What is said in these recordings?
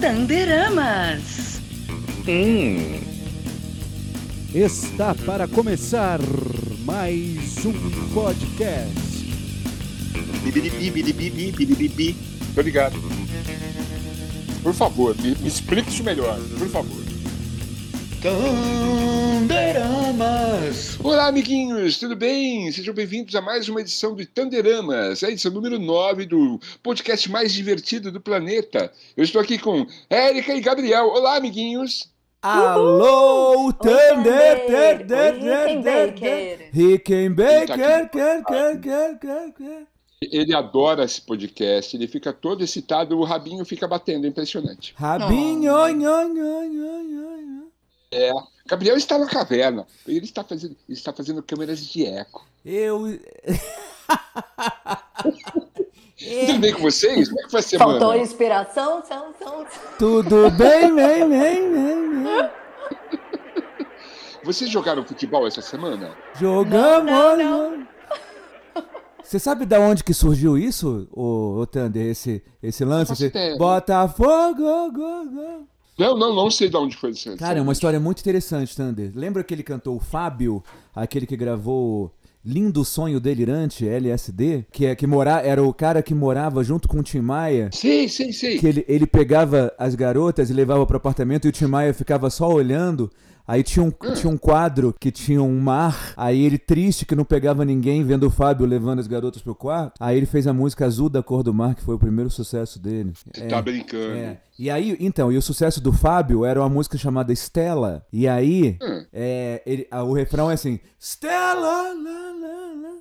Tanderamas. Hum. Está para começar mais um podcast. Ligado. Por favor, me, me explique isso melhor, por favor. Tanderamas. Olá, amiguinhos, tudo bem? Sejam bem-vindos a mais uma edição do Tanderamas, a edição número 9 do podcast mais divertido do planeta. Eu estou aqui com Érica e Gabriel. Olá, amiguinhos. Alô, Thunder, Thunder! Thunder, Rickenbacker. Tá quer, aqui. quer, quer, quer, quer, quer. Ele adora esse podcast, ele fica todo excitado, o rabinho fica batendo, é impressionante. Rabinho, nho, nho, nho, nho, nho. É, Gabriel está na caverna, ele está fazendo, ele está fazendo câmeras de eco. Eu... Tudo bem com vocês? Como é que foi a semana? Faltou inspiração? São, são... Tudo bem, bem, bem, bem, bem. Vocês jogaram futebol essa semana? Jogamos. Não, não, Você sabe da onde que surgiu isso, ô, ô Thunder, esse, esse lance? Esse. Botafogo, go, go. Não, não, não sei de onde foi isso. Cara, é uma história muito interessante, Thunder. Lembra aquele cantor o Fábio, aquele que gravou Lindo Sonho Delirante, LSD? Que, é, que mora, era o cara que morava junto com o Tim Maia. Sei, sei, sei. Que ele, ele pegava as garotas e levava pro apartamento e o Tim Maia ficava só olhando. Aí tinha um, tinha um quadro que tinha um mar. Aí ele, triste que não pegava ninguém, vendo o Fábio levando as garotas pro quarto. Aí ele fez a música Azul da Cor do Mar, que foi o primeiro sucesso dele. Você tá brincando. É. E aí, então, e o sucesso do Fábio era uma música chamada Stella. E aí, Hum. é, ele- a- o refrão é assim: Stella, lá, lá, lá,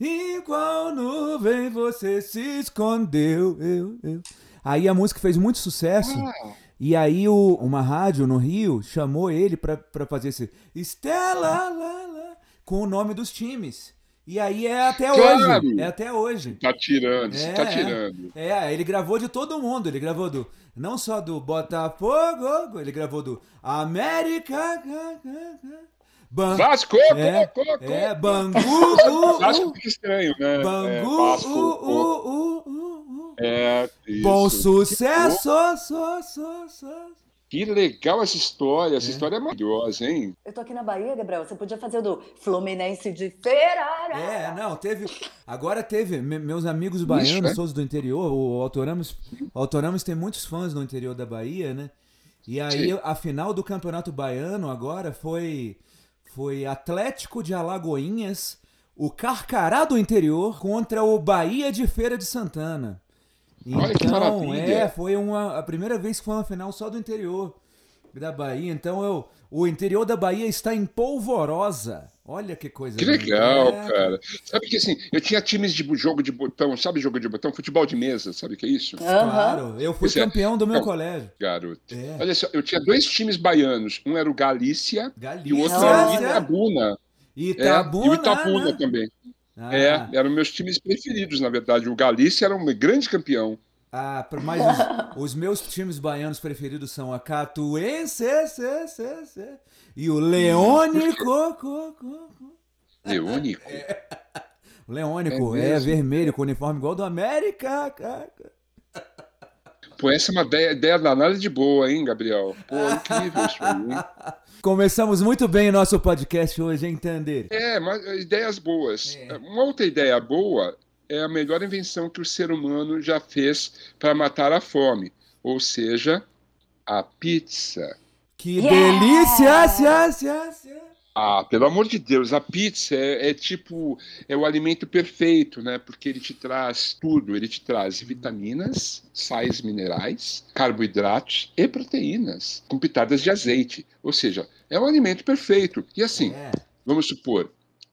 em qual nuvem você se escondeu? Eu, eu. Aí a música fez muito sucesso. Ah, E aí o- uma rádio no Rio chamou ele pra, pra fazer esse Stella, lá, lá, com o nome dos times. E aí é até Claro. hoje. É até hoje. tá tirando, É, tá é. tirando. É, ele gravou de todo mundo. Ele gravou do. Não só do Botafogo, ele gravou do América. Ban, Vasco, é, co, co, co. é, Bangu. uh, Vasco uh, fica estranho, né? é, Bangu. Vasco, uh, co. uh, uh, uh, uh. É, isso. Bom sucesso. So, so, so. Que legal essa história. Essa É. história é maravilhosa, hein? Eu tô aqui na Bahia, Gabriel. Você podia fazer o do Fluminense de feira. É, não, teve. Agora teve. me- meus amigos baianos, né? todos do interior, o Autoramas, o Autoramas tem muitos fãs no interior da Bahia, né? E aí Sim. a final do Campeonato Baiano agora foi foi Atlético de Alagoinhas, o Carcará do interior contra o Bahia de Feira de Santana. Olha que maravilha. é, foi uma a primeira vez que foi uma final só do interior da Bahia. Então eu, o interior da Bahia está em polvorosa. Olha que coisa Que linda. legal, É, cara. Sabe que assim, eu tinha times de jogo de botão, sabe jogo de botão? Futebol de mesa, sabe o que é isso? Aham. Claro, eu fui é. campeão do meu Não. colégio. Garoto. É. Olha só, eu tinha dois times baianos. Um era o Galícia e o outro Galícia, era o Nossa. Itabuna. É, Itabuna. e o Itabuna né? também. Ah, É, eram meus times preferidos, na verdade. O Galícia era um grande campeão. ah, mas os, os meus times baianos preferidos são a Catuense cê, cê, cê, e o Leônico. co, co, co. Leônico. O Leônico É é, vermelho, com uniforme igual do América. ca, ca. Pô, essa é uma ideia, ideia danada de boa, hein, Gabriel? Pô, incrível isso aí, hein? Começamos muito bem o nosso podcast hoje, hein, Tander? É, mas eh, ideias boas. É. Uma outra ideia boa é a melhor invenção que o ser humano já fez para matar a fome, ou seja, a pizza. Que Yeah! delícia! cia, cia, cia. Ah, pelo amor de Deus, a pizza é, é tipo é o alimento perfeito, né? Porque ele te traz tudo, ele te traz vitaminas, sais minerais, carboidratos e proteínas, com pitadas de azeite. Ou seja, é um alimento perfeito. E assim, É. vamos supor,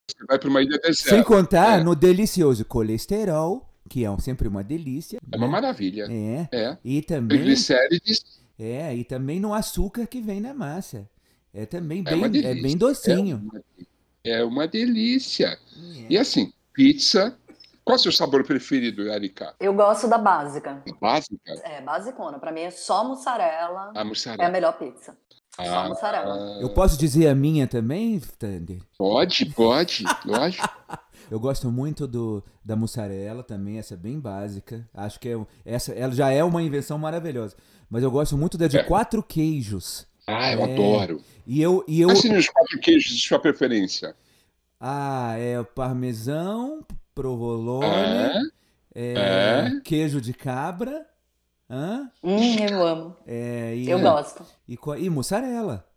você vai para uma ilha deserta. Sem contar É. no delicioso colesterol, que é sempre uma delícia. É uma né? maravilha. É. É. E também, Triglicérides é, e também no açúcar que vem na massa. É também é bem, é delícia. bem docinho. É uma, é uma delícia. É. E assim, pizza. Qual é o seu sabor preferido, Erika? Eu gosto da básica. Básica? É, basicona. Pra mim é só mussarela. A É a mussarela. melhor pizza. Só Ah, mussarela. Eu posso dizer a minha também, Thunder? Pode, pode, lógico. Eu gosto muito do, da mussarela também, essa é bem básica. Acho que é, essa, ela já é uma invenção maravilhosa. Mas eu gosto muito da de É. quatro queijos. Ah, eu É. adoro. E eu, e eu, Mas se nos quatro queijos, de sua preferência? ah, é o parmesão, provolone, É, é, é. queijo de cabra, hã? Hum, eu amo. É, e, Eu gosto. E, co- e mussarela.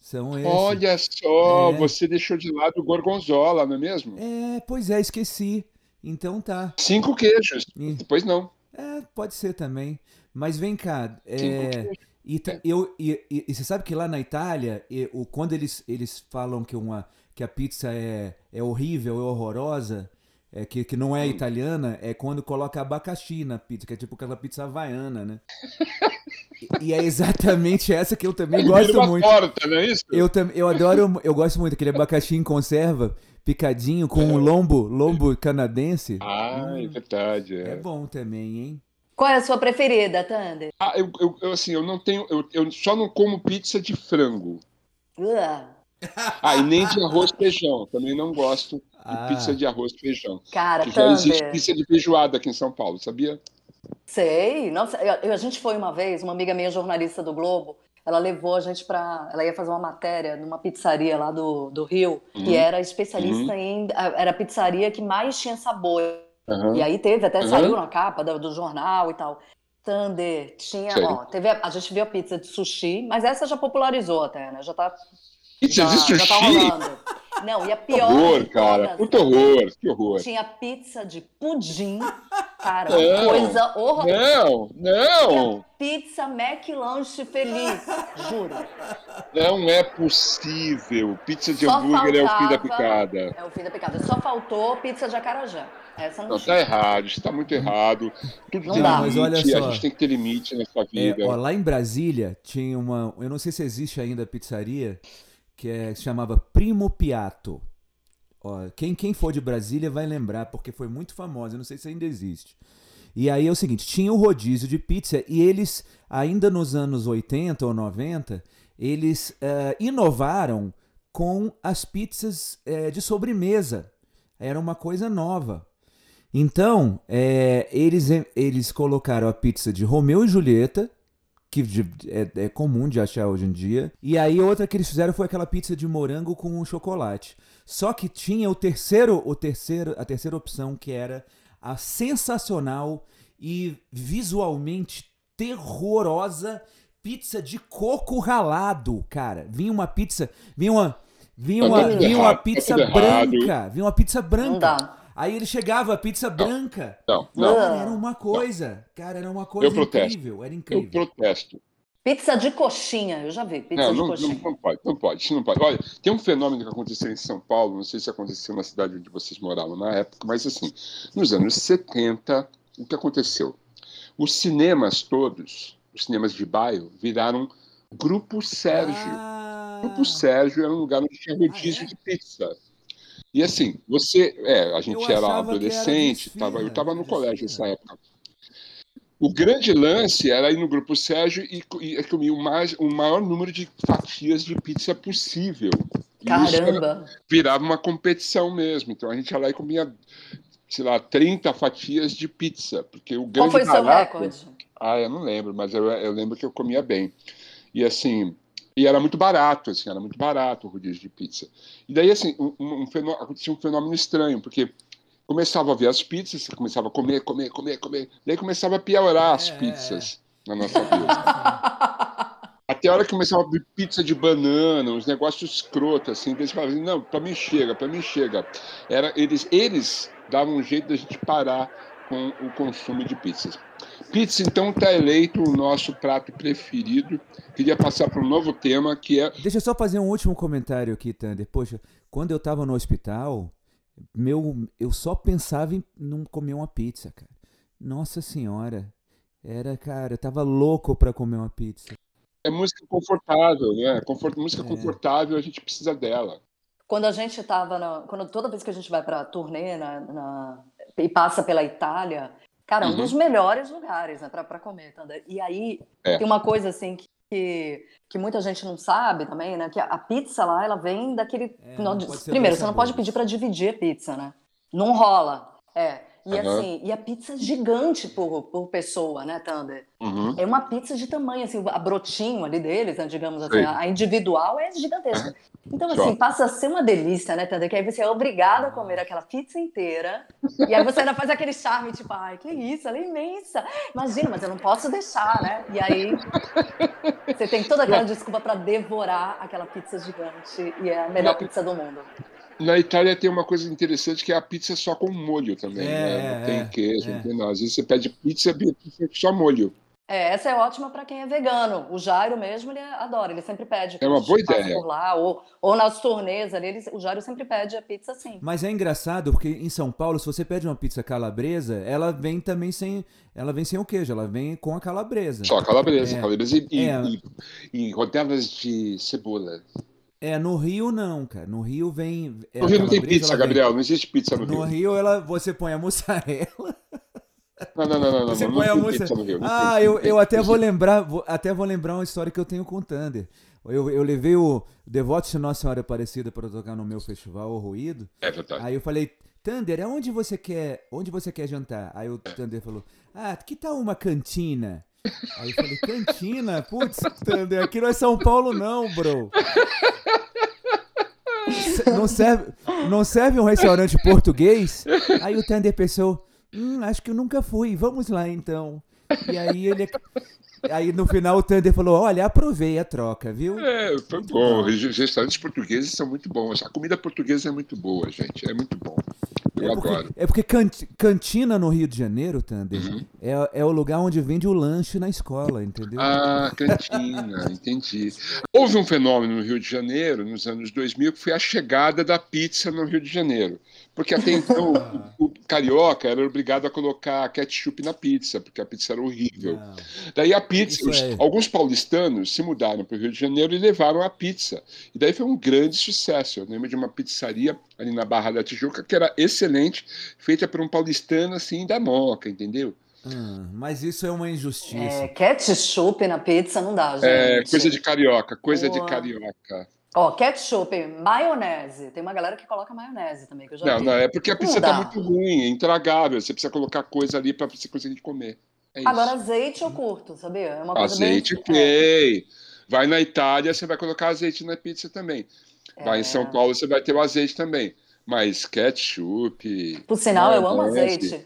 São esses. Olha só, É. você deixou de lado o gorgonzola, não é mesmo? É, pois é, esqueci. Então tá. Cinco queijos. E- Depois não. É, pode ser também. Mas vem cá, é, Cinco queijos. E, eu, e, e- e você sabe que lá na Itália, e- o, quando eles, eles falam que, uma, que a pizza é, é horrível, é horrorosa, é, que, que não é italiana, é quando coloca abacaxi na pizza, que é tipo aquela pizza havaiana, né? E, e é exatamente essa que eu também Ele gosto uma muito. torta, não é isso? Eu, eu adoro, eu gosto muito daquele abacaxi em conserva, picadinho, com um lombo, lombo canadense. Ah, é verdade. É É. bom também, hein? Qual é a sua preferida, Thunder? Ah, eu, eu- eu, assim, eu não tenho. Eu, eu só não como pizza de frango. Ugh. Ah, e nem de arroz e feijão. Também não gosto de Ah. pizza de arroz e feijão. Cara, Que já existe pizza de feijoada aqui em São Paulo, sabia? Sei. Nossa, eu- a gente foi uma vez, uma amiga minha jornalista do Globo, ela levou a gente pra. Ela ia fazer uma matéria numa pizzaria lá do, do Rio, Uhum. que era especialista em. Era a pizzaria que mais tinha sabor. Aham. E aí teve, até Uhum. saiu na capa do, do jornal e tal. Thunder, tinha, Sei. ó, teve a, a gente viu a pizza de sushi, mas essa já popularizou até, né? Já tá, Pizza já, de já tá sushi? rolando. Não, e a Que pior horror, de cara. Puta horror, que horror. tinha pizza de pudim, cara, Não. coisa horrorosa. Não, não, Pizza McLanche feliz, juro. não é possível. Pizza de Só hambúrguer é o fim da faltava- picada. É o fim da picada. Só faltou pizza de acarajé. Essa não, Não, tá errado, isso tá muito errado. Tudo Não tem dá. Mas olha limite, a só. gente tem que ter limite nessa É, vida. ó, lá em Brasília tinha uma. Eu não sei se existe ainda a pizzaria, que, é, se chamava Primo Piatto. Ó, quem, quem for de Brasília vai lembrar, porque foi muito famosa. Eu não sei se ainda existe. E aí é o seguinte: tinha o rodízio de pizza e eles, ainda nos anos 80 ou 90, eles eh, inovaram com as pizzas eh, de sobremesa. Era uma coisa nova. Então, é, eles, eles colocaram a pizza de Romeu e Julieta, que de- é, é comum de achar hoje em dia. E aí outra que eles fizeram foi aquela pizza de morango com chocolate. Só que tinha o terceiro, o terceiro, a terceira opção que era a sensacional e visualmente terrorosa pizza de coco ralado, cara. Vinha uma pizza, vinha uma vinha uma, vinha uma pizza branca, vinha uma pizza Não branca. Aí ele chegava a pizza branca. Não, não, Cara, era uma coisa. Cara, era uma coisa Eu incrível. Era eu incrível. protesto. Pizza de coxinha, eu já vi. Pizza Não, de não, coxinha. não, não pode, não pode, não pode. Olha, tem um fenômeno que aconteceu em São Paulo, não sei se aconteceu na cidade onde vocês moravam na época, mas assim, nos anos 70, o que aconteceu? Os cinemas todos, os cinemas de bairro, viraram Grupo Sérgio. Ah, Grupo Sérgio era um lugar onde tinha rodízio Ah, é? de pizza. E assim, você, é, a gente Eu era era adolescente, esfirra, tava, eu estava no colégio esfirra. nessa época. O grande lance era ir no Grupo Sérgio e, e comer o, mais, o maior número de fatias de pizza possível. Isso era- Caramba. virava uma competição mesmo. Então a gente ia lá e comia, sei lá, 30 fatias de pizza. Porque o Qual grande foi o seu barato- recorde? ah, eu não lembro, mas eu, eu lembro que eu comia bem. E assim, e era muito barato, assim, era muito barato o rodízio de pizza. E daí, assim, um, um, um fenô- acontecia um fenômeno estranho, porque começava a ver as pizzas, você começava a comer, comer, comer, comer, daí começava a piorar as É, pizzas na nossa vida. Até a hora que começava a vir pizza de banana, uns negócios escrotos, assim, eles falavam, não, pra mim chega, pra mim chega. Era, eles, eles davam um jeito da gente parar com o consumo de pizzas. Pizza, então, está eleito o nosso prato preferido. Queria passar para um novo tema, que é... Deixa eu só fazer um último comentário aqui, Thunder. Poxa, quando eu tava no hospital, meu, eu só pensava em não comer uma pizza, cara. Nossa senhora. Era, cara, eu tava louco pra comer uma pizza. É música confortável, né? Confort, música É. confortável, a gente precisa dela. Quando a gente tava na, quando toda vez que a gente vai pra turnê na, na- e passa pela Itália, cara, é um Uhum. dos melhores lugares, né, pra, pra comer, Thunder. E aí É. tem uma coisa assim que, que, que muita gente não sabe também, né, que a, a pizza lá, ela vem daquele É, não, primeiro, você não pode pedir pra dividir a pizza, né? Não rola. É. E Aham. assim, e a pizza é gigante por, por pessoa, né, Thunder? Uhum. É uma pizza de tamanho, assim, a brotinho ali deles, né, digamos assim, Sei. a individual é gigantesca. Então, Só. assim, passa a ser uma delícia, né, Thunder? Que aí você é obrigado a comer aquela pizza inteira, e aí você ainda faz aquele charme, tipo, ai, que isso, ela é imensa. Imagina, mas eu não posso deixar, né? E aí você tem toda aquela desculpa para devorar aquela pizza gigante, e é a melhor pizza do mundo. Na Itália tem uma coisa interessante que é a pizza só com molho também. É, né? Não tem é, queijo, é. não tem nada. Às vezes você pede pizza e pizza só molho. É, essa é ótima para quem é vegano. O Jairo mesmo, ele adora, ele sempre pede. É uma boa ideia. Por lá, ou, ou nas turnês ali, ele- o Jairo sempre pede a pizza assim. Mas é engraçado porque em São Paulo, se você pede uma pizza calabresa, ela vem também sem, ela vem sem o queijo, ela vem com a calabresa. Só calabresa, É. calabresa e, e- É. e- e rodelas de cebola. É, no Rio não, cara. No Rio vem. é, No a Rio não tem pizza, vem- Gabriel. Não existe pizza no No Rio. Rio, ela, você põe a mussarela. Não, não, não, não. não, Você não põe a música. pizza no Rio. não Ah, tem, eu, não tem. eu até vou lembrar, vou- até vou lembrar uma história que eu tenho com o Thunder. Eu, eu levei o Devoto de Nossa Senhora Aparecida para tocar no meu festival, O Ruído. É verdade. Aí eu falei, Thunder, aonde você quer, onde você quer jantar? Aí o Thunder falou, ah, que tal uma cantina? Aí eu falei, cantina? Putz, Thunder, aqui não é São Paulo não, bro. Não serve, não serve um restaurante português? Aí o Thunder pensou, hum, acho que eu nunca fui, vamos lá então. E aí ele. Aí no final o Thunder falou, olha, aprovei a troca, viu? É, foi bom. Os restaurantes portugueses são muito bons. A comida portuguesa é muito boa, gente. É muito bom. É porque, é porque canti- cantina no Rio de Janeiro, Thunder, Uhum. é, é o lugar onde vende o lanche na escola, entendeu? Ah, cantina, entendi. Houve um fenômeno no Rio de Janeiro, nos anos 2000, que foi a chegada da pizza no Rio de Janeiro. Porque até então o, o carioca era obrigado a colocar ketchup na pizza, porque a pizza era horrível. Daí a pizza, os- é. alguns paulistanos se mudaram para o Rio de Janeiro e levaram a pizza. E daí foi um grande sucesso. Eu lembro de uma pizzaria ali na Barra da Tijuca que era excelente, feita por um paulistano assim da moca, entendeu? Ah, mas isso é uma injustiça. É, ketchup na pizza não dá, gente. É, coisa de carioca, coisa de Boa. carioca. Ó, ketchup, maionese. Tem uma galera que coloca maionese também, que eu já Não, vi. não, é porque a pizza Não tá dá. muito ruim, é intragável. Você precisa colocar coisa ali para você conseguir comer. É isso. Agora, azeite eu curto, sabia? É uma coisa azeite, bem... ok. Vai na Itália, você vai colocar azeite na pizza também. Vai É. em São Paulo, você vai ter o azeite também. Mas ketchup. Por sinal, eu amo azeite.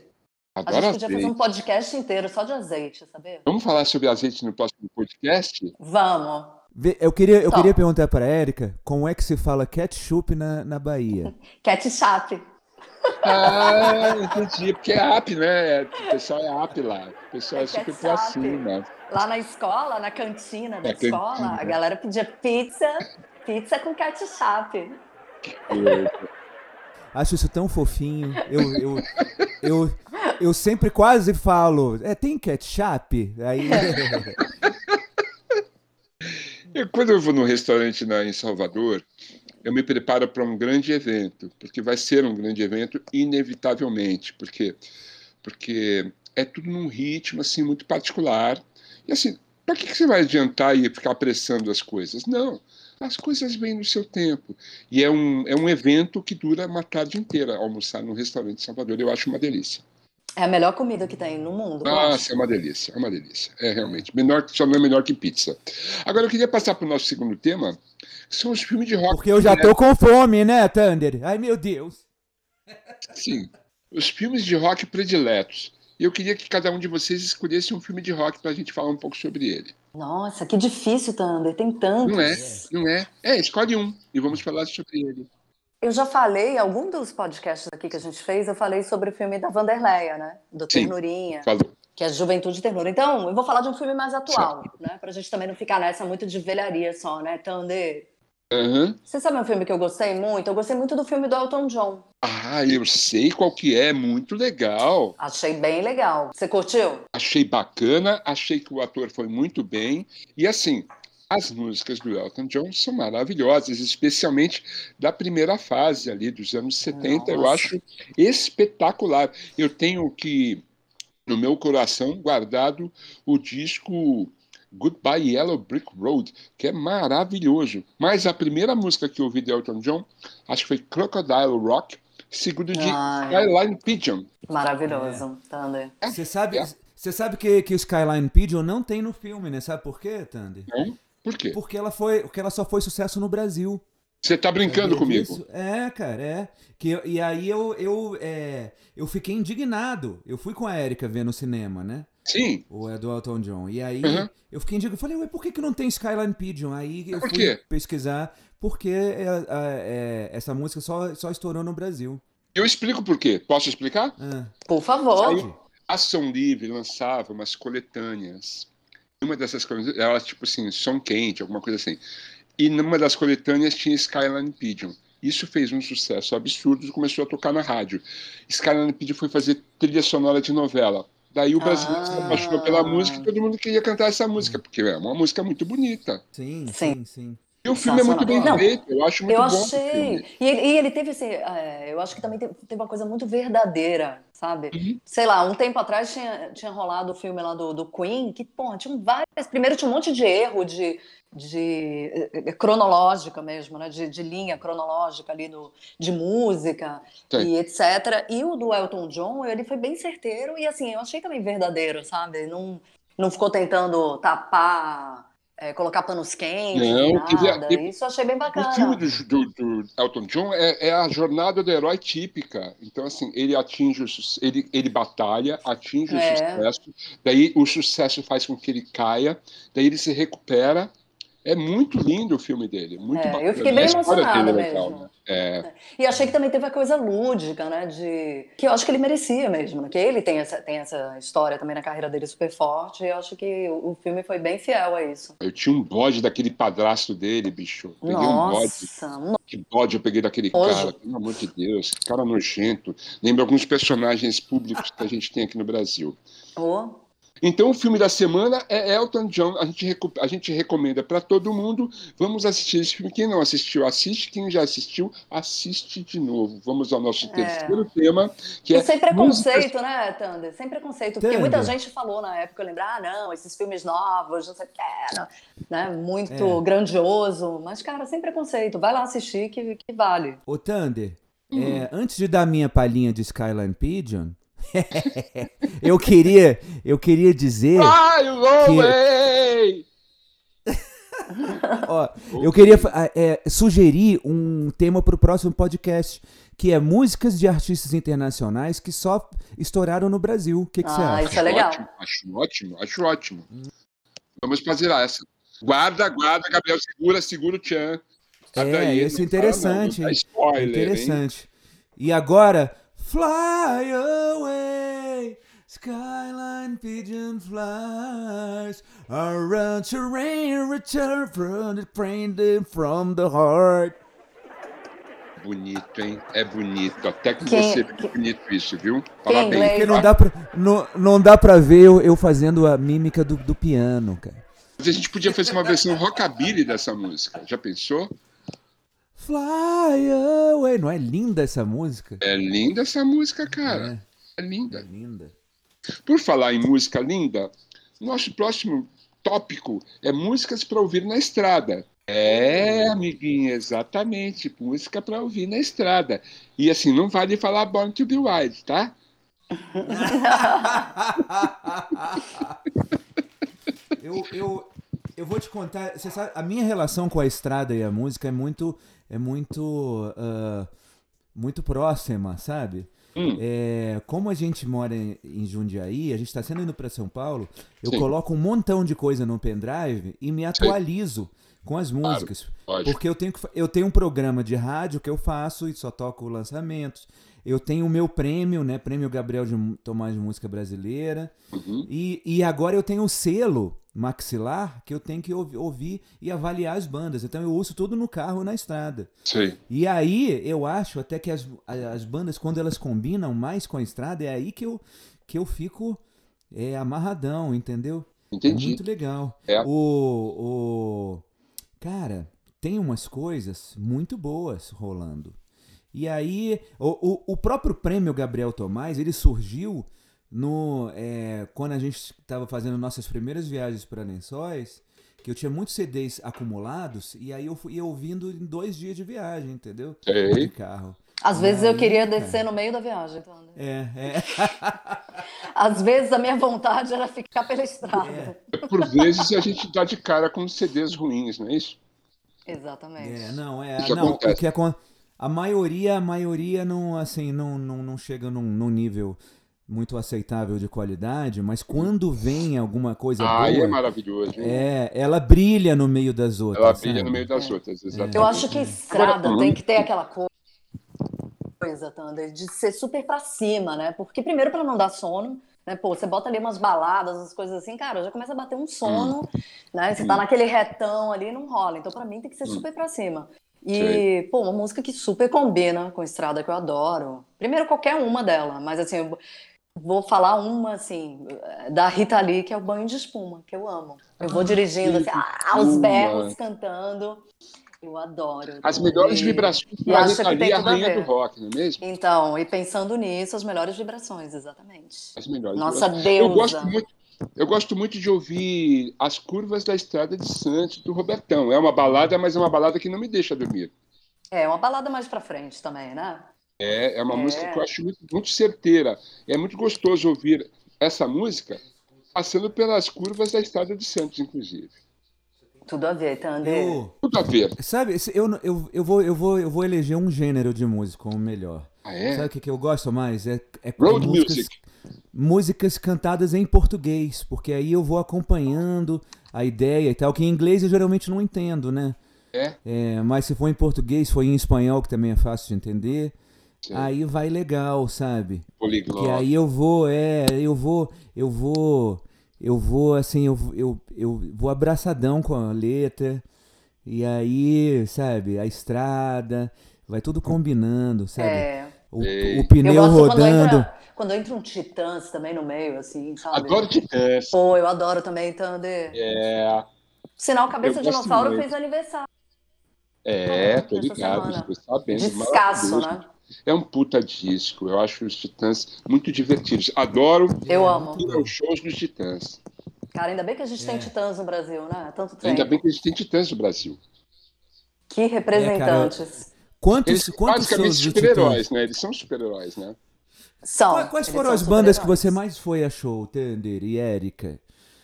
A Adoro gente podia azeite. fazer um podcast inteiro só de azeite, sabia? Vamos falar sobre azeite no próximo podcast? Vamos. Eu queria, eu Só. queria perguntar pra Érica como é que se fala ketchup na, na Bahia. Ketchup. Ah, entendi. Porque é app, né? O pessoal é app lá. O pessoal é, É super pra cima. Lá na escola, na cantina da Na escola, cantina. a galera pedia pizza, pizza com ketchup. Acho isso tão fofinho. Eu, eu, eu, eu sempre quase falo, é, tem ketchup? Aí, Eu, quando eu vou num restaurante na, em Salvador, eu me preparo para um grande evento, porque vai ser um grande evento, inevitavelmente, porque, porque é tudo num ritmo assim muito particular. E assim, para que, que você vai adiantar e ficar apressando as coisas? Não, as coisas vêm no seu tempo. E é um, é um evento que dura uma tarde inteira, almoçar num restaurante em Salvador. Eu acho uma delícia. É a melhor comida que tem no mundo. Nossa, é uma delícia, é uma delícia. É realmente. Menor, só não é melhor que pizza. Agora eu queria passar para o nosso segundo tema, que são os filmes de rock. porque eu já tô com fome, né, Thunder? Ai, meu Deus. Sim, os filmes de rock prediletos. E eu queria que cada um de vocês escolhesse um filme de rock para a gente falar um pouco sobre ele. Nossa, que difícil, Thunder. Tem tantos. Não é? Não é? É, escolhe um e vamos falar sobre ele. Eu já falei, em algum dos podcasts aqui que a gente fez, eu falei sobre o filme da Vanderleia, né? Do Sim. Ternurinha, Falou. que é Juventude e Ternura. Então, eu vou falar de um filme mais atual, né? Pra gente também não ficar nessa muito de velharia só, né, Thunder? Aham. Você sabe um filme que eu gostei muito? Eu gostei muito do filme do Elton John. Ah, eu sei qual que é, muito legal. Achei bem legal. Você curtiu? Achei bacana, achei que o ator foi muito bem. E assim, as músicas do Elton John são maravilhosas, especialmente da primeira fase ali dos anos 70. Eu Nossa. acho espetacular. Eu tenho que, no meu coração, guardado o disco Goodbye Yellow Brick Road, que é maravilhoso. Mas a primeira música que eu ouvi de Elton John, acho que foi Crocodile Rock, seguido de Ai. Skyline Pigeon. Maravilhoso, Thunder. Você sabe, É. você sabe que, que o Skyline Pigeon não tem no filme, né? Sabe por quê, Tandy? Não? Por quê? Porque ela foi, porque ela só foi sucesso no Brasil. Você tá brincando Sabia comigo? disso? É, cara, é. Que, eu- e aí eu, eu, é, eu fiquei indignado. Eu fui com a Erika ver no cinema, né? Sim. O é do Elton John. E aí Uhum. eu fiquei indignado. Eu falei, ué, por que, que não tem Skyline Pigeon? Aí eu Por fui quê? pesquisar porque é, é, é, essa música só, só estourou no Brasil. Eu explico por quê. Posso explicar? Ah, Por favor. Saiu- A Ação Livre lançava umas coletâneas. Uma dessas coletâneas, ela tipo assim, som quente, alguma coisa assim. E numa das coletâneas tinha Skyline Pigeon. Isso fez um sucesso absurdo e começou a tocar na rádio. Skyline Pigeon foi fazer trilha sonora de novela. Daí o brasileiro se Ah. apaixonou pela música e todo mundo queria cantar essa música, porque é uma música muito bonita. sim, Sim. sim, sim. E o filme é muito bem Sensacional. feito, eu acho muito Eu bom. o achei. E ele, e ele teve esse. é, eu acho que também teve, teve uma coisa muito verdadeira, sabe? Uhum. Sei lá, um tempo atrás tinha, tinha rolado o filme lá do, do Queen, que, porra, tinha várias. Primeiro tinha um monte de erro de. de eh, eh, cronológica mesmo, né? De, de linha cronológica ali do, de música Sim. e etc. E o do Elton John, ele foi bem certeiro e assim, eu achei também verdadeiro, sabe? Não, não ficou tentando tapar, eh, colocar panos quentes, Não, nada. teve- Isso eu achei bem bacana. O filme do, do- do Elton John é, é a jornada do herói típica. Então, assim, ele atinge o ele, ele batalha, atinge o É. sucesso, daí o sucesso faz com que ele caia, daí ele se recupera. É muito lindo o filme dele, muito É, eu bacana. fiquei bem história emocionada é legal, mesmo. né? É, E achei que também teve a coisa lúdica, né? De... Que eu acho que ele merecia mesmo, né? Que ele tem essa, tem essa história também na carreira dele super forte. E eu acho que o o filme foi bem fiel a isso. eu tinha um bode daquele padrasto dele, bicho. Peguei um bode. Nossa, no- Que bode eu peguei daquele Nojo. cara, pelo amor de Deus, que cara nojento. Lembra alguns personagens públicos que a gente tem aqui no Brasil. oh, Então, o filme da semana é Elton John. A gente, recu- a gente recomenda para todo mundo. Vamos assistir esse filme. Quem não assistiu, assiste. Quem já assistiu, assiste de novo. Vamos ao nosso terceiro tema, que E é sem músicas- preconceito, né, Thunder? Sem preconceito. Porque Thunder. muita gente falou na época, eu lembro, ah, não, esses filmes novos, não sei o que, né? Muito É. grandioso. Mas, cara, sem preconceito. Vai lá assistir que, que vale. Ô, Thunder, Hum. é, antes de dar minha palhinha de Skyline Pigeon, eu queria, eu queria dizer, Fly away! ó, eu queria é, sugerir um tema para o próximo podcast, que é músicas de artistas internacionais que só estouraram no Brasil. O que, que você Ah, acha? isso é legal. Ótimo, acho ótimo, acho ótimo. Vamos fazer essa. Guarda, guarda, Gabriel, segura, segura o Tchan. É, daí, esse é interessante, não, não hein? spoiler, hein? Interessante. E agora, Fly away, Skyline Pigeon flies around terrain, return from the train from the heart. Bonito, hein? É bonito. Até que Quem- você é bonito isso, viu? Quem Parabéns. inglês? Porque não dá pra, não, não dá pra ver eu, eu fazendo a mímica do, do piano, cara. Mas a gente podia fazer uma versão rockabilly dessa música. Já pensou? Fly away. Não é linda essa música? É linda essa música, cara. É, É linda. linda. Por falar em música linda, nosso próximo tópico é músicas para ouvir na estrada. É, amiguinha, exatamente. Música para ouvir na estrada. E assim, não vale falar Born to Be Wild, tá? eu, eu, eu vou te contar, você sabe, a minha relação com a estrada e a música é muito, é muito, ah, muito próxima, sabe? Hum. É, como a gente mora em, Jundiaí, a gente está sendo indo para São Paulo, eu Sim. coloco um montão de coisa no pendrive e me atualizo com as músicas. Lógico. Porque eu tenho, eu tenho um programa de rádio que eu faço e só toco lançamentos. Eu tenho o meu prêmio, né? Prêmio Gabriel de Tomás de Música Brasileira. Uhum. E, e agora eu tenho o selo maxilar que eu tenho que ouvi- ouvir e avaliar as bandas. Então eu ouço tudo no carro na estrada. Sei. E aí eu acho até que as, as bandas, quando elas combinam mais com a estrada, é aí que eu, que eu fico é, amarradão, entendeu? É Entendi. muito legal. É. O, o. Cara, tem umas coisas muito boas rolando. E aí, o, o, o próprio prêmio Gabriel Tomás, ele surgiu no é, quando a gente estava fazendo nossas primeiras viagens para Lençóis, que eu tinha muitos CDs acumulados, e aí eu fui ia ouvindo em dois dias de viagem, entendeu? De Sei. carro. Às vezes eu queria cara. descer no meio da viagem, Thunder. É, é. Às vezes a minha vontade era ficar pela estrada. Por vezes a gente dá de cara com CDs ruins, não é isso? Exatamente. É, não, é. Isso não, acontece. o que acon- a maioria, a maioria não, assim, não, não, não chega num, num nível muito aceitável de qualidade, mas quando vem alguma coisa Ah, é boa, maravilhoso. hein? é, ela brilha no meio das outras. Ela brilha sabe? no meio das É. outras, exatamente. Eu acho que estrada Agora, tem que ter aquela co- coisa, Thunder, de ser super pra cima, né? Porque primeiro pra não dar sono, né? Pô, você bota ali umas baladas, umas coisas assim, cara, já começa a bater um sono, né? Você tá naquele retão ali, não rola. Então pra mim tem que ser super pra cima. E, Sei. pô, uma música que super combina com estrada que eu adoro. Primeiro qualquer uma dela, mas assim, eu vou falar uma assim, da Rita Lee, que é o Banho de Espuma, que eu amo. Eu vou dirigindo assim, ah, aos berros cantando. Eu adoro. As melhores E- vibrações para Rita Lee, tem a rainha do rock, não é mesmo? Então, e pensando nisso, as melhores vibrações, exatamente. As melhores Nossa vibrações. deusa. Eu gosto muito. Eu gosto muito de ouvir As Curvas da Estrada de Santos, do Robertão. É uma balada, mas é uma balada que não me deixa dormir. É, uma balada mais pra frente também, né? É, é uma É. música que eu acho muito, muito certeira. É muito gostoso ouvir essa música passando pelas curvas da Estrada de Santos, inclusive. Tudo a ver, Thunder. Eu, Tudo a ver. sabe, eu, eu, eu, vou, eu, vou, eu vou eleger um gênero de música como melhor. Ah, é? Sabe o que, que eu gosto mais? É, é Road músicas, music. Músicas cantadas em português, porque aí eu vou acompanhando a ideia e tal, que em inglês eu geralmente não entendo, né? É? É, mas se for em português, for em espanhol, que também é fácil de entender, Sei. aí vai legal, sabe? Que Poliglota. aí eu vou, é, eu vou, eu vou, eu vou, assim, eu, eu, eu vou abraçadão com a letra, e aí, sabe, a estrada, vai tudo combinando, sabe? É. O, Sei. o Eu pneu gosto quando rodando. entra, quando entra um Titãs também no meio, assim, sabe? Adoro Titãs. Pô, eu adoro também, Thunder. É, Sinal Cabeça Dinossauro muito. fez aniversário. é, tô Essa ligado, semana. estou sabendo. Descasso, né? É um puta disco. Eu acho os Titãs muito divertidos. Adoro Eu amo. aos shows dos Titãs. Cara, ainda bem que a gente tem É. Titãs no Brasil, né? Há Tanto tempo. Ainda bem que a gente tem Titãs no Brasil. Que representantes. Quantos, Eles são quantos basicamente do super-heróis, né? Eles são super-heróis, né? São. Quais, foram são as bandas que você mais foi a show, Thunder e Érica?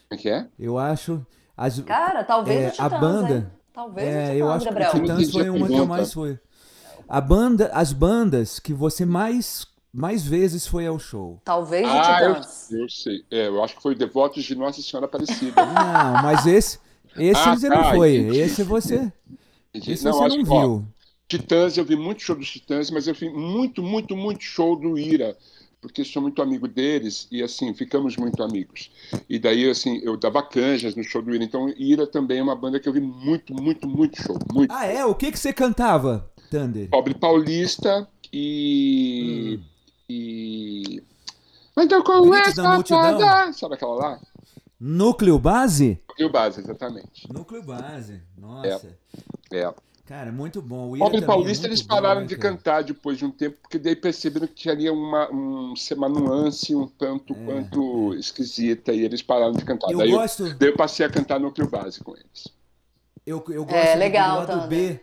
Como é que é? Eu acho. As, Cara, talvez É, o a Titãs, banda- hein? Talvez o é, Titãs, eu acho Gabriel. que o Titãs foi a uma que eu mais fui. A banda, as bandas que você mais, mais vezes foi ao show. Talvez Ah, o eu, Titãs. eu sei. É, eu acho que foi Devotos de Nossa Senhora Aparecida. Não, mas esse, esse Ah, você tá, não foi. entendi. Esse você, Entendi. esse você acho não que, ó, viu. Titãs, eu vi muito show dos Titãs, mas eu vi muito, muito, muito show do Ira, porque sou muito amigo deles e assim, ficamos muito amigos. E daí, assim, eu dava canjas no show do Ira. Então, Ira também é uma banda que eu vi muito, muito, muito show. Muito. Ah, é? O que, que você cantava, Thunder? Pobre Paulista e. Hum. E. Mas eu com Gritos essa fada. Sabe aquela lá? Núcleo Base? E o base, exatamente. Núcleo Base. Nossa. É. Cara, muito bom. O Ira Pobre é Paulista, muito eles bom, pararam né, de cara? cantar depois de um tempo, porque daí perceberam que tinha uma, um, uma nuance um tanto É, quanto esquisita e eles pararam de cantar. Eu daí, gosto, eu, daí eu passei a cantar núcleo base com eles. eu, eu gosto É, do- legal, do lado Thunder. B.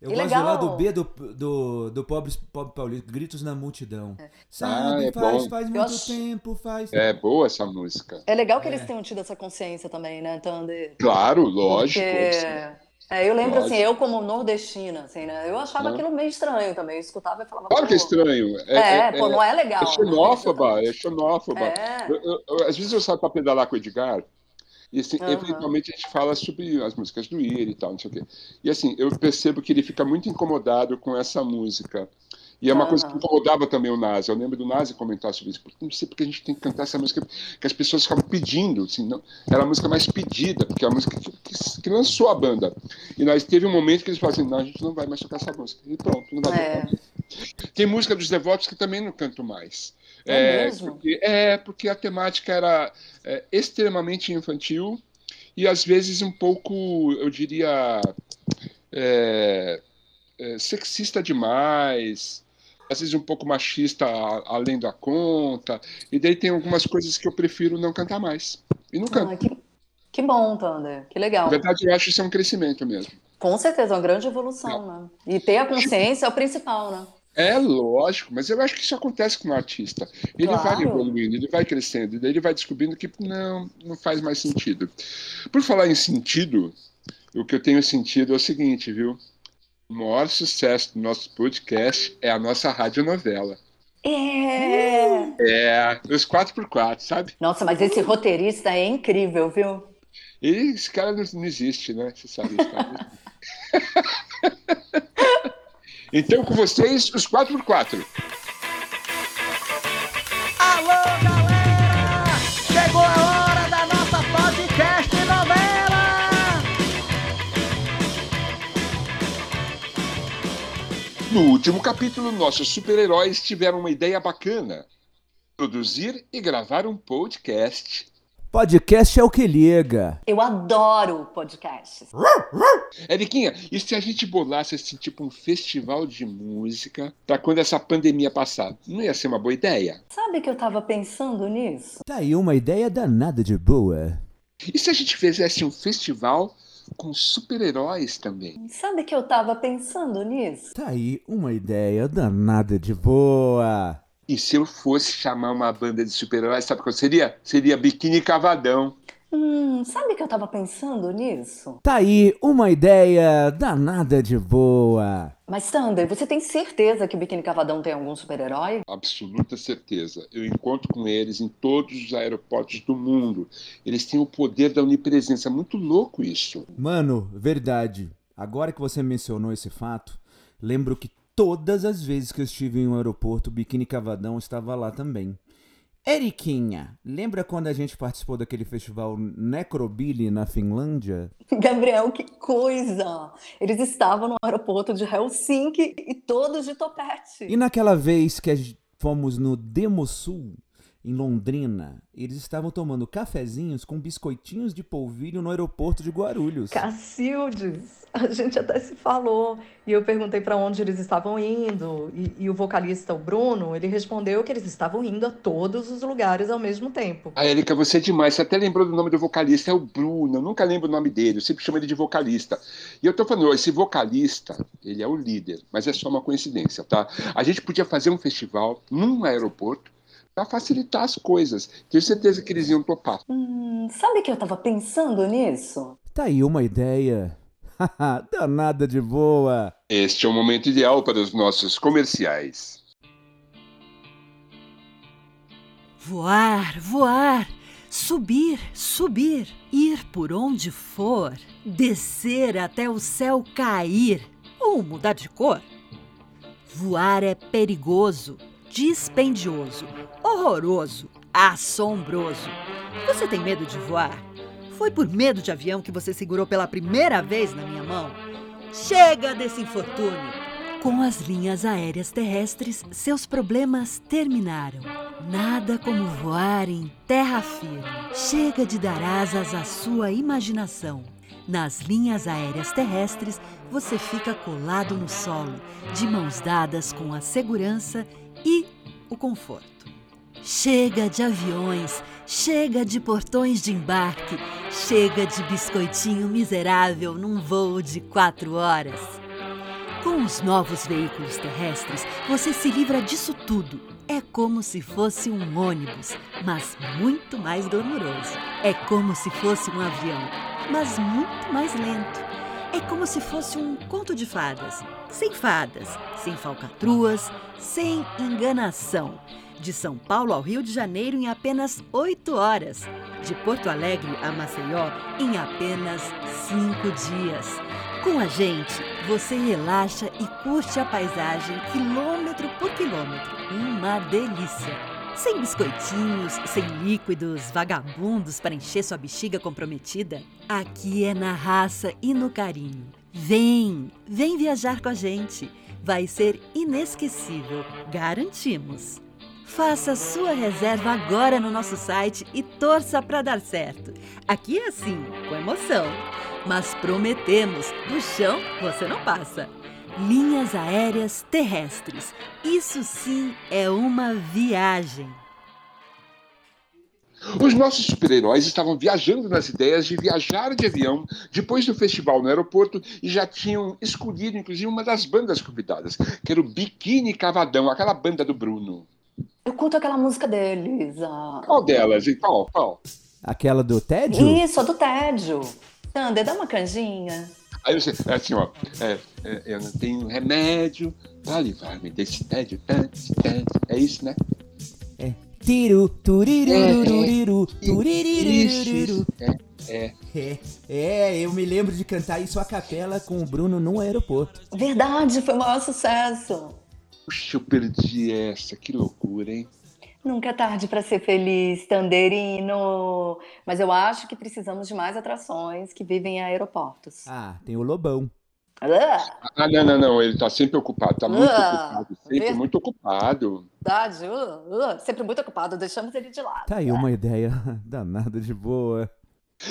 Eu E gosto legal. do lado B do, do, do pobre, pobre Paulista, Gritos na Multidão. Sabe, Ah, é faz, bom. faz muito acho- tempo, faz. É boa essa música. É legal que É. eles tenham tido essa consciência também, né, Thunder? Claro, lógico. Porque, assim. É, eu lembro, assim, Lógico. eu como nordestina, assim, né, eu achava Não. aquilo meio estranho também, eu escutava e falava, Claro que é estranho. É, pô, não é legal. É xenófoba, né? é xenófoba. É. Eu- eu- eu- às vezes eu saio para pedalar com o Edgar e assim, Aham. eventualmente a gente fala sobre as músicas do Ira e tal, não sei o quê. E assim, eu percebo que ele fica muito incomodado com essa música. E é uma coisa que incomodava também o Nazi. Eu lembro do Nazi comentar sobre isso. Porque não sei porque a gente tem que cantar essa música que as pessoas ficavam pedindo. Assim, não, era a música mais pedida, porque é a música que, que- que lançou a banda. E nós teve um momento que eles falaram assim: não, a gente não vai mais tocar essa música. E pronto, não vai É. tocar. Tem música dos devotos que também não canto mais. É mesmo? Porque, é, porque a temática era é, extremamente infantil e às vezes um pouco, eu diria, é, é, sexista demais, às vezes um pouco machista além da conta. E daí tem algumas coisas que eu prefiro não cantar mais. E não canto. Ah, que, que bom, Thunder, que legal. Na verdade, eu acho isso é um crescimento mesmo. Com certeza, é uma grande evolução, né? E ter a consciência é o principal, né? É lógico, mas eu acho que isso acontece com o artista. Ele Claro. vai evoluindo, ele vai crescendo, e daí ele vai descobrindo que não, não faz mais sentido. Por falar em sentido, o que eu tenho sentido é o seguinte, viu? O maior sucesso do nosso podcast é a nossa radionovela. É. É, os 4x4, sabe? Nossa, mas esse roteirista é incrível, viu? E esse cara não, não existe, né? Você sabe isso. Cara. então, com vocês, os 4x4. No último capítulo, nossos super-heróis tiveram uma ideia bacana: produzir e gravar um podcast. Podcast é o que liga. Eu adoro podcasts. Eriquinha, e se a gente bolasse assim, tipo um festival de música para quando essa pandemia passar? Não ia ser uma boa ideia? Sabe que eu tava pensando nisso? Tá aí uma ideia danada de boa. E se a gente fizesse um festival com super-heróis também? Sabe que eu tava pensando nisso? Tá aí uma ideia danada de boa. E se eu fosse chamar uma banda de super-heróis, sabe qual seria? Seria Biquíni Cavadão. Hum, sabe que eu tava pensando nisso? Tá aí uma ideia danada de boa. Mas, Thunder, você tem certeza que o Biquíni Cavadão tem algum super-herói? Absoluta certeza. Eu encontro com eles em todos os aeroportos do mundo. Eles têm o poder da onipresença. Muito louco isso. Mano, verdade. Agora que você mencionou esse fato, lembro que todas as vezes que eu estive em um aeroporto, o Biquíni Cavadão estava lá também. Eriquinha, lembra quando a gente participou daquele festival Necrobilly na Finlândia? Gabriel, que coisa! Eles estavam no aeroporto de Helsinki e todos de topete. E naquela vez que fomos no Demosul, em Londrina, eles estavam tomando cafezinhos com biscoitinhos de polvilho no aeroporto de Guarulhos. Cacildes, a gente até se falou. E eu perguntei para onde eles estavam indo. E, e o vocalista, o Bruno, ele respondeu que eles estavam indo a todos os lugares ao mesmo tempo. A Erika, você é demais. Você até lembrou do nome do vocalista, é o Bruno. Eu nunca lembro o nome dele, eu sempre chamo ele de vocalista. E eu tô falando, esse vocalista, ele é o líder, mas é só uma coincidência, tá? A gente podia fazer um festival num aeroporto para facilitar as coisas. Tenho certeza que eles iam topar. Hum, sabe que eu tava pensando nisso? Tá aí uma ideia. Haha, danada de boa. Este é o momento ideal para os nossos comerciais. Voar, voar, subir, subir, ir por onde for, descer até o céu cair ou mudar de cor. Voar é perigoso, dispendioso, horroroso, assombroso. Você tem medo de voar? Foi por medo de avião que você segurou pela primeira vez na minha mão? Chega desse infortúnio! Com as linhas aéreas terrestres, seus problemas terminaram. Nada como voar em terra firme. Chega de dar asas à sua imaginação. Nas linhas aéreas terrestres, você fica colado no solo, de mãos dadas com a segurança e o conforto. Chega de aviões, chega de portões de embarque, chega de biscoitinho miserável num voo de quatro horas. Com os novos veículos terrestres, você se livra disso tudo. É como se fosse um ônibus, mas muito mais glamouroso. É como se fosse um avião, mas muito mais lento. É como se fosse um conto de fadas. Sem fadas, sem falcatruas, sem enganação. De São Paulo ao Rio de Janeiro em apenas 8 horas. De Porto Alegre a Maceió em apenas 5 dias. Com a gente, você relaxa e curte a paisagem quilômetro por quilômetro. Uma delícia! Sem biscoitinhos, sem líquidos vagabundos para encher sua bexiga comprometida. Aqui é na raça e no carinho. Vem, vem viajar com a gente. Vai ser inesquecível, garantimos. Faça sua reserva agora no nosso site e torça para dar certo. Aqui é assim, com emoção. Mas prometemos, do chão você não passa. Linhas aéreas terrestres. Isso sim é uma viagem. Os nossos super-heróis estavam viajando nas ideias de viajar de avião depois do festival no aeroporto e já tinham escolhido, inclusive, uma das bandas convidadas, que era o Biquíni Cavadão, aquela banda do Bruno. Eu curto aquela música deles. a- Qual delas? Qual? Qual? Aquela do tédio? Isso, a do tédio. Sander, dá uma canjinha. Aí você, é assim, ó. é, é, eu não tenho remédio pra livrar-me desse tédio, tédio, tédio. É isso, né? É. Tiru, turirururiru, Isso, tuririruriru. isso. É, é. É, é, eu me lembro de cantar isso a capela com o Bruno no aeroporto. Verdade, foi o maior sucesso. Puxa, eu perdi essa. Que loucura, hein? Nunca é tarde para ser feliz, Tanderino. Mas eu acho que precisamos de mais atrações que vivem em aeroportos. Ah, tem o Lobão. Ah, não, não, não. Ele tá sempre ocupado. Tá muito Ah, ocupado. Sempre ver- muito ocupado. verdade, uh, uh, sempre muito ocupado, deixamos ele de lado. Tá aí uma ideia danada de boa.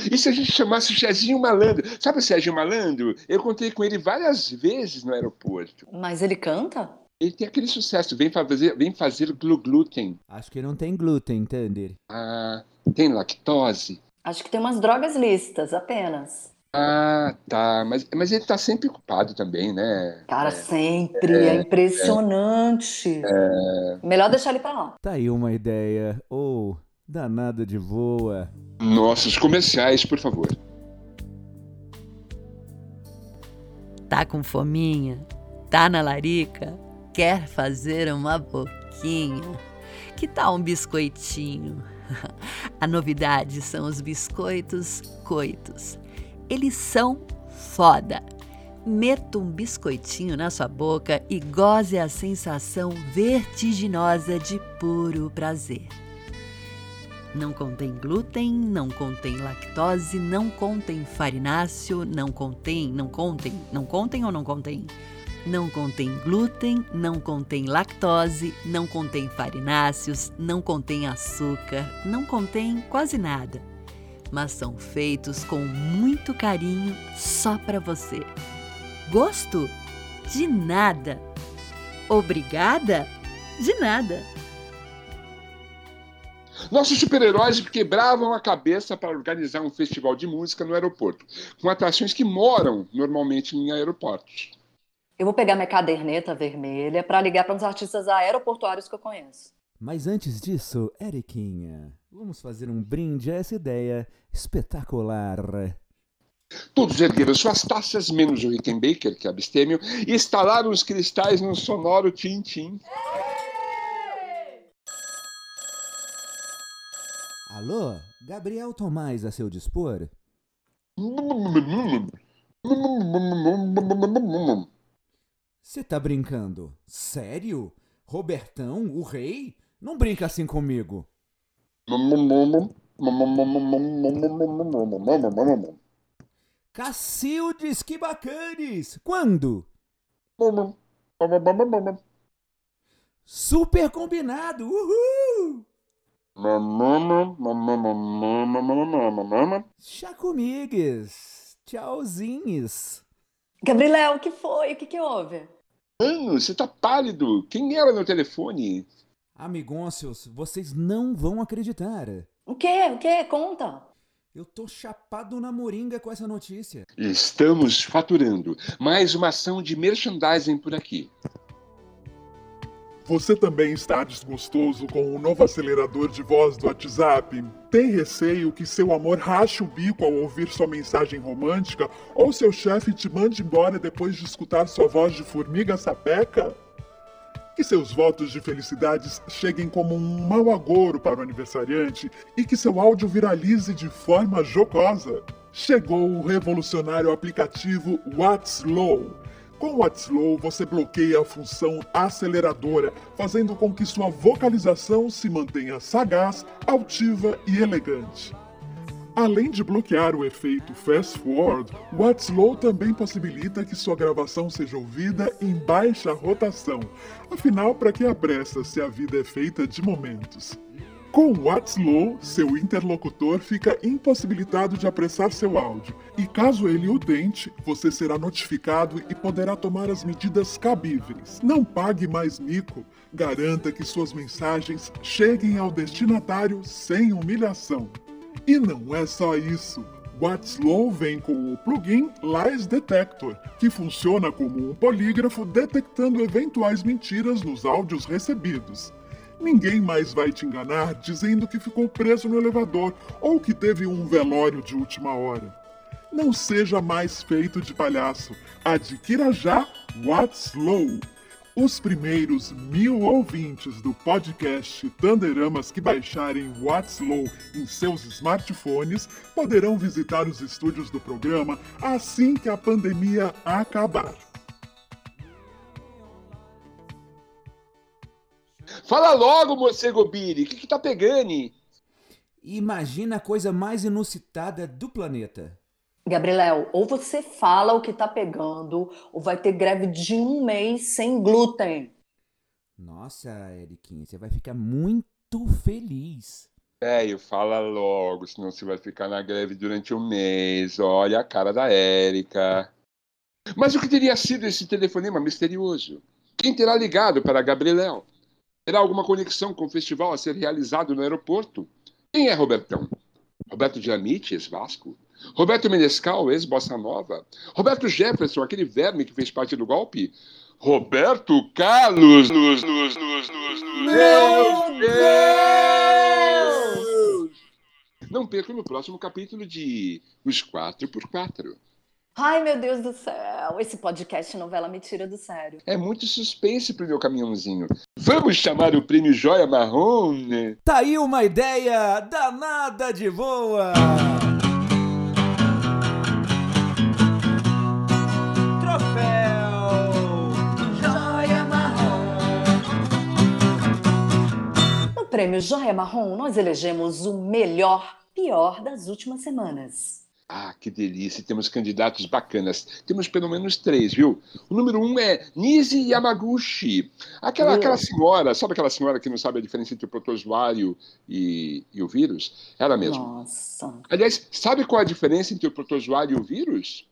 E se a gente chamasse o Zezinho Malandro? Sabe o Serginho Malandro? Eu contei com ele várias vezes no aeroporto. Mas ele canta? Ele tem aquele sucesso, vem fazer, vem fazer glu glúten. Acho que não tem glúten, entende? Ah, tem lactose? Acho que tem umas drogas listas apenas. Ah, tá. Mas, mas ele tá sempre ocupado também, né? Cara, sempre. É, impressionante. Melhor deixar ele pra lá. Tá aí uma ideia. Ou danada de boa. Nossos comerciais, por favor. Tá com fominha? Tá na larica? Quer fazer uma boquinha? Que tal um biscoitinho? A novidade são os biscoitos coitos. Eles são foda. Meta um biscoitinho na sua boca e goze a sensação vertiginosa de puro prazer. Não contém glúten, não contém lactose, não contém farináceo, não contém, não contém, não contém ou não contém? Não contém glúten, não contém lactose, não contém farináceos, não contém açúcar, não contém quase nada. Mas são feitos com muito carinho só para você. Gosto? De nada. Obrigada? De nada. Nossos super-heróis quebravam a cabeça para organizar um festival de música no aeroporto, com atrações que moram normalmente em aeroportos. Eu vou pegar minha caderneta vermelha pra ligar para uns artistas aeroportuários que eu conheço. Mas antes disso, Eriquinha, vamos fazer um brinde a essa ideia espetacular. Todos ergueram suas taças, menos o Rickenbacker, que é abstêmio, e estalaram os cristais num sonoro tim-tim. Alô, Gabriel Tomás a seu dispor? Você tá brincando? Sério? Robertão, o rei? Não brinca assim comigo. Cacildes, que bacanes! Quando? Super combinado! Uhul! Chacomigues! Tchauzinhos! Gabriel, o que foi? O que, que houve? Mano, você tá pálido. Quem era no telefone? Amigôncios, vocês não vão acreditar. O quê? O quê? Conta. Eu tô chapado na moringa com essa notícia. Estamos faturando mais uma ação de merchandising por aqui. Você também está desgostoso com o novo acelerador de voz do WhatsApp? Tem receio que seu amor rache o bico ao ouvir sua mensagem romântica ou seu chefe te mande embora depois de escutar sua voz de formiga sapeca? Que seus votos de felicidades cheguem como um mau agouro para o aniversariante e que seu áudio viralize de forma jocosa. Chegou o revolucionário aplicativo WhatsLow. Com o WhatsLow, você bloqueia a função aceleradora, fazendo com que sua vocalização se mantenha sagaz, altiva e elegante. Além de bloquear o efeito fast forward, o WhatsLow também possibilita que sua gravação seja ouvida em baixa rotação. Afinal, para que a pressa se a vida é feita de momentos? Com o WhatsLow, seu interlocutor fica impossibilitado de apressar seu áudio. E caso ele o tente, você será notificado e poderá tomar as medidas cabíveis. Não pague mais mico. Garanta que suas mensagens cheguem ao destinatário sem humilhação. E não é só isso. WhatsLow vem com o plugin Lies Detector, que funciona como um polígrafo detectando eventuais mentiras nos áudios recebidos. Ninguém mais vai te enganar dizendo que ficou preso no elevador ou que teve um velório de última hora. Não seja mais feito de palhaço. Adquira já WhatsLow. Os primeiros mil ouvintes do podcast Tanderamas que baixarem WhatsLow em seus smartphones poderão visitar os estúdios do programa assim que a pandemia acabar. Fala logo, morcego Billy, o que, que tá pegando? Imagina a coisa mais inusitada do planeta. Gabriel, ou você fala o que tá pegando, ou vai ter greve de um mês sem glúten. Nossa, Eriquinha, você vai ficar muito feliz. Velho, fala logo, senão você vai ficar na greve durante um mês. Olha a cara da Érica. Mas o que teria sido esse telefonema misterioso? Quem terá ligado para Gabriel? Terá alguma conexão com o festival a ser realizado no aeroporto? Quem é Robertão? Roberto Dinamite, ex-Vasco? Roberto Menescal, ex-Bossa Nova? Roberto Jefferson, aquele verme que fez parte do golpe? Roberto Carlos! Nos, nos, nos, nos, nos, Meu Deus! Não perca no próximo capítulo de Os 4x4. Ai, meu Deus do céu, esse podcast novela me tira do sério. É muito suspense pro meu caminhãozinho. Vamos chamar o prêmio Joia Marrom? né? Tá aí uma ideia danada de boa! Prêmio Joia Marrom, nós elegemos o melhor pior das últimas semanas. Ah, que delícia. Temos candidatos bacanas. Temos pelo menos três, viu? O número um é Nise Yamaguchi. Aquela, aquela senhora, sabe aquela senhora que não sabe a diferença entre o protozoário e, e o vírus? Ela mesma. Nossa. Aliás, sabe qual a diferença entre o protozoário e o vírus?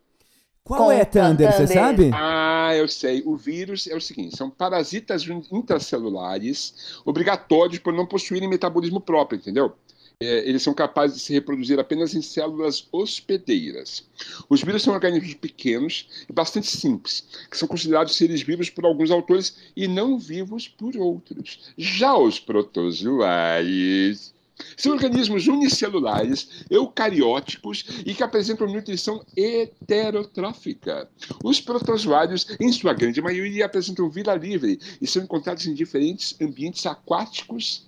Qual é, Thunder, você sabe? Ah, eu sei. O vírus é o seguinte: são parasitas intracelulares obrigatórios por não possuírem metabolismo próprio, entendeu? É, eles são capazes de se reproduzir apenas em células hospedeiras. Os vírus são organismos pequenos e bastante simples, que são considerados seres vivos por alguns autores e não vivos por outros. Já os protozoários são organismos unicelulares, eucarióticos e que apresentam nutrição heterotrófica. Os protozoários, em sua grande maioria, apresentam vida livre e são encontrados em diferentes ambientes aquáticos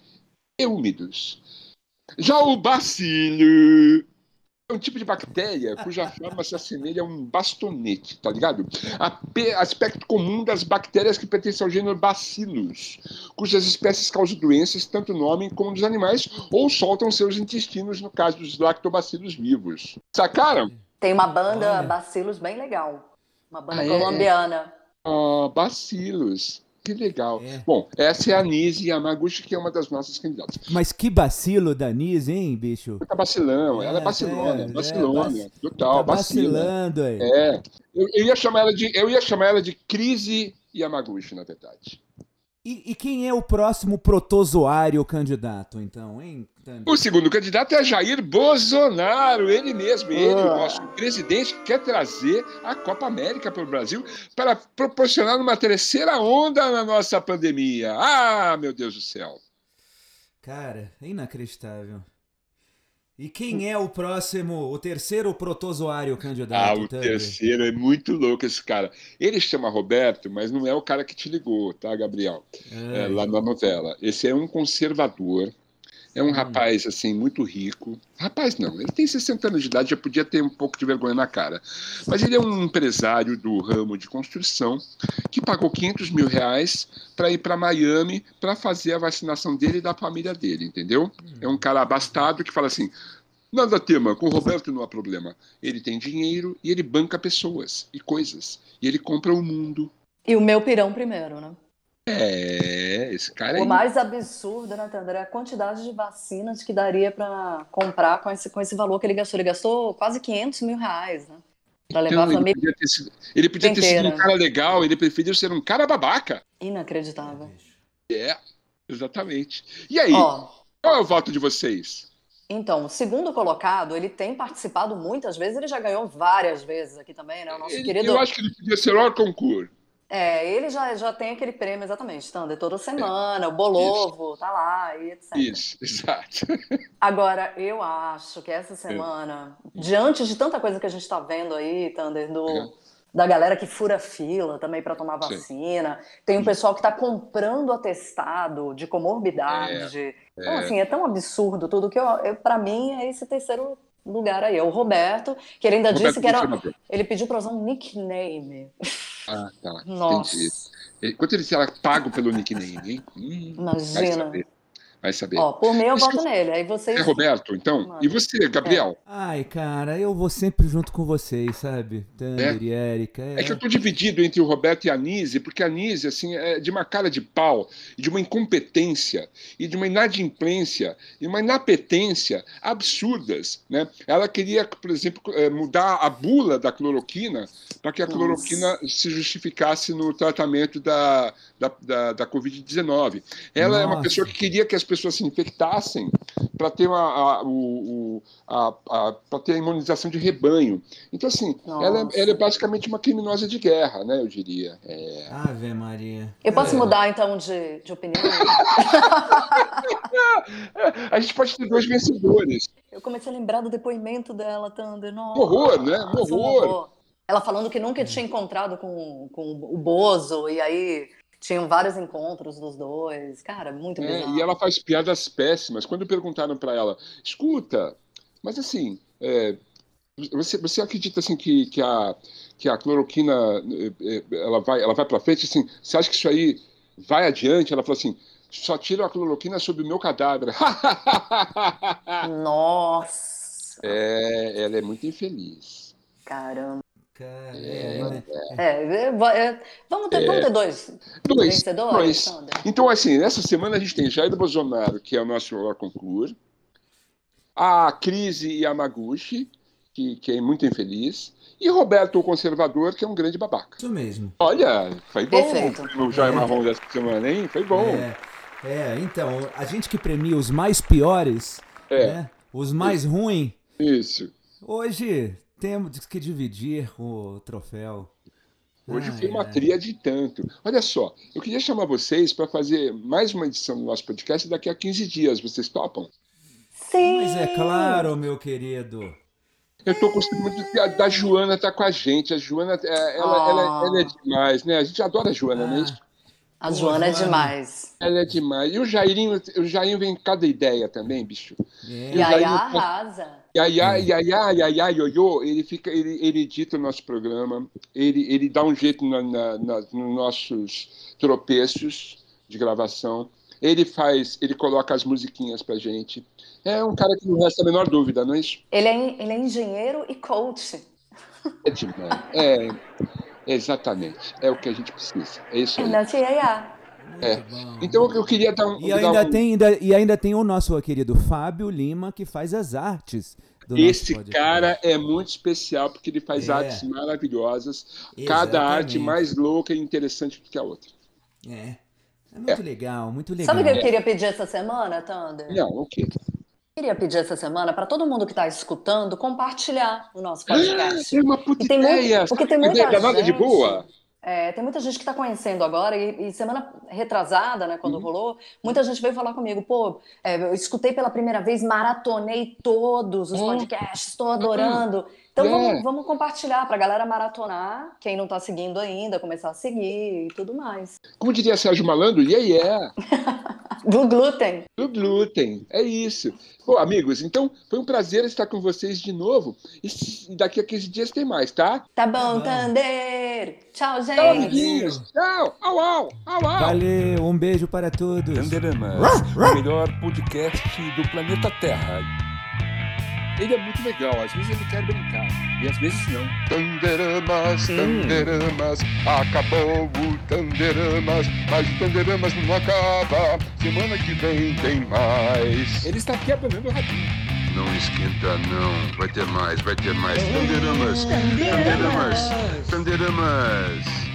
e úmidos. Já o bacilo um tipo de bactéria cuja forma se assemelha a um bastonete, tá ligado? Aspecto comum das bactérias que pertencem ao gênero Bacillus, cujas espécies causam doenças tanto no homem como nos animais ou soltam seus intestinos, no caso dos lactobacilos vivos. Sacaram? Tem uma banda Olha. Bacilos bem legal. Uma banda Ah, é? colombiana. Ah, bacilos. Que legal. É. Bom, essa é a Nise Yamaguchi, que é uma das nossas candidatas. Mas que bacilo da Nise, hein, bicho? Tá vacilão, ela é É, bacilona, é, bacilona, é, total, tá vacila. vacilando aí. É, eu, eu ia chamar ela de, eu ia chamar ela de crise Yamaguchi, na verdade. E, e quem é o próximo protozoário candidato, então, hein? O segundo candidato é Jair Bolsonaro, ele mesmo, ele, o nosso presidente, que quer trazer a Copa América para o Brasil para proporcionar uma terceira onda na nossa pandemia. Ah, meu Deus do céu. Cara, é inacreditável. E quem é o próximo, o terceiro protozoário candidato, Ah, o terceiro é muito louco esse cara. Ele chama Roberto, mas não é o cara que te ligou, tá, Gabriel? É, É. lá na novela. Esse é um conservador. É Hum. um rapaz, assim, muito rico. Rapaz, não, ele tem 60 anos de idade, já podia ter um pouco de vergonha na cara. Mas ele é um empresário do ramo de construção que pagou 500 mil reais para ir para Miami para fazer a vacinação dele e da família dele, entendeu? É um cara abastado que fala assim: nada tema, com o Roberto não há problema. Ele tem dinheiro e ele banca pessoas e coisas. E ele compra o mundo. E o meu pirão primeiro, né? É, esse cara aí. O mais absurdo, né, Tandra, é a quantidade de vacinas que daria para comprar com esse, com esse valor que ele gastou. Ele gastou quase 500 mil reais, né? Pra levar Então, a ele família podia ter sido, ele podia ter sido um cara legal, ele preferiu ser um cara babaca. inacreditável. É, exatamente. E aí, Ó, qual é o voto de vocês? então, o segundo colocado, ele tem participado muitas vezes, ele já ganhou várias vezes aqui também, né? O nosso Ele- querido. Eu acho que ele podia ser o concurso. É, ele já, já tem aquele prêmio exatamente, Thunder, toda semana, o Bolovo tá lá e etc. Isso, exato. Agora, eu acho que essa semana, diante de tanta coisa que a gente tá vendo aí, Thunder, do, É. da galera que fura fila também para tomar Sim. vacina, tem um pessoal que tá comprando atestado de comorbidade. Então, assim, é tão absurdo tudo que eu, eu, para mim é esse terceiro lugar aí. É o Roberto, que ele ainda Roberto disse que era. Ele pediu para usar um nickname. Ah, tá. Nossa. Entendi. Ele- Quanto ele será pago pelo nickname, hein? Hum, Imagina. Vai saber. Ó, por mim eu Isso voto eu- nele. Aí vocês. É Roberto, então? Mano. E você, Gabriel? Ai, cara, eu vou sempre junto com vocês, sabe? Thunder e Erika. É. É que eu tô dividido entre o Roberto e a Nise, porque a Nise, assim, é de uma cara de pau, de uma incompetência, e de uma inadimplência, e uma inapetência absurdas, né? Ela queria, por exemplo, eh, mudar a bula da cloroquina para que a Nossa. cloroquina se justificasse no tratamento da, da, da, da Covid-19. Ela é uma Nossa. pessoa que queria que as pessoas se infectassem para ter, uma, a, o, o- a, a, pra ter a imunização de rebanho. Então, assim, ela, é- ela é basicamente uma criminosa de guerra, né? Eu diria. É. Ave Maria. Eu posso É. mudar então de, de opinião? A gente pode ter dois vencedores. Eu comecei a lembrar do depoimento dela, Thunder. Nossa, horror, né? Um horror. Ela falando que nunca tinha encontrado com, com o Bozo, e aí tinham vários encontros dos dois. Cara, muito É, e ela faz piadas péssimas. Quando perguntaram para ela, escuta, mas assim, é, você, você acredita assim que, que, a, que a cloroquina é, é, ela vai, ela vai para frente? Assim, você acha que isso aí vai adiante? Ela falou assim, só tiro a cloroquina sobre o meu cadáver. Nossa, é, ela é muito infeliz. caramba. Cara, É, é, né? É, é, é, vamos, ter, vamos ter dois Dois, vencedores, dois. Então, assim, nessa semana a gente tem Jair Bolsonaro, que é o nosso maior concurso, a Crise Yamaguchi, que, que é muito infeliz, e Roberto, o conservador, que é um grande babaca. Isso mesmo. Olha, foi bom Perfeito. no Jair É. Marrom dessa semana, hein? Foi bom. É, é, então, a gente que premia os mais piores, É. né? Os mais ruins, Isso. hoje temos que dividir o troféu. Hoje Ai, foi uma ai. tríade tanto. Olha só, eu queria chamar vocês para fazer mais uma edição do nosso podcast daqui a 15 dias. Vocês topam? Sim! Mas é claro, meu querido. Eu tô gostando muito que a- da Joana tá com a gente. A Joana, é, ela, Ah. ela- ela é demais, né? A gente adora a Joana, não é isso? A Pô, Joana é Joana. demais. Ela é demais. E o Jairinho, o Jairinho vem com cada ideia também, bicho. É. E aí arrasa. Yaya, Yaya, Yaya, Ioiô, ele fica, ele, ele edita o nosso programa, ele, ele dá um jeito na, na, na- nos nossos tropeços de gravação. Ele faz, ele coloca as musiquinhas pra gente. É um cara que não resta a menor dúvida, não é isso? Ele é, ele é engenheiro e coach. É demais. É, exatamente. É o que a gente precisa. É isso aí. Na TIA. É. bom. Então eu queria dar um. E dar ainda, um- tem, ainda, e ainda tem o nosso querido Fábio Lima, que faz as artes Esse cara é muito especial porque ele faz É. artes maravilhosas. Cada arte Exatamente. mais louca e interessante do que a outra. É. É muito legal, muito legal. Sabe o que eu queria pedir essa semana, Thunder? Não, o quê? Queria pedir essa semana para todo mundo que está escutando compartilhar o nosso podcast. É uma puta E tem muito- ideia. porque tem muita ideia danada de gente- boa. É, tem muita gente que está conhecendo agora, e, e semana retrasada, né, Uhum. quando rolou, muita gente veio falar comigo, pô, é, eu escutei pela primeira vez, maratonei todos os Hum. podcasts, estou adorando. Então É. vamos, vamos compartilhar para a galera maratonar, quem não está seguindo ainda, começar a seguir e tudo mais. Como diria Sérgio Malandro, yeah, yeah. Do glúten. Do glúten. É isso. Bom, amigos, então foi um prazer estar com vocês de novo. E daqui a 15 dias tem mais, tá? Tá bom, bom. Thunder! Tchau, Tchau, gente! amiguinhos. Tchau. Au, au. Au, au. Valeu, um beijo para todos. Tanderamas, o melhor podcast do planeta Terra. Ele é muito legal. Às vezes ele quer brincar e às vezes não. Tanderamas, Tanderamas, acabou o Tanderamas, mas o Tanderamas não acaba. Semana que vem tem mais. Ele está aqui abanando o radinho. Não esquenta não, vai ter mais, vai ter mais. Tanderamas, Tanderamas, Tanderamas.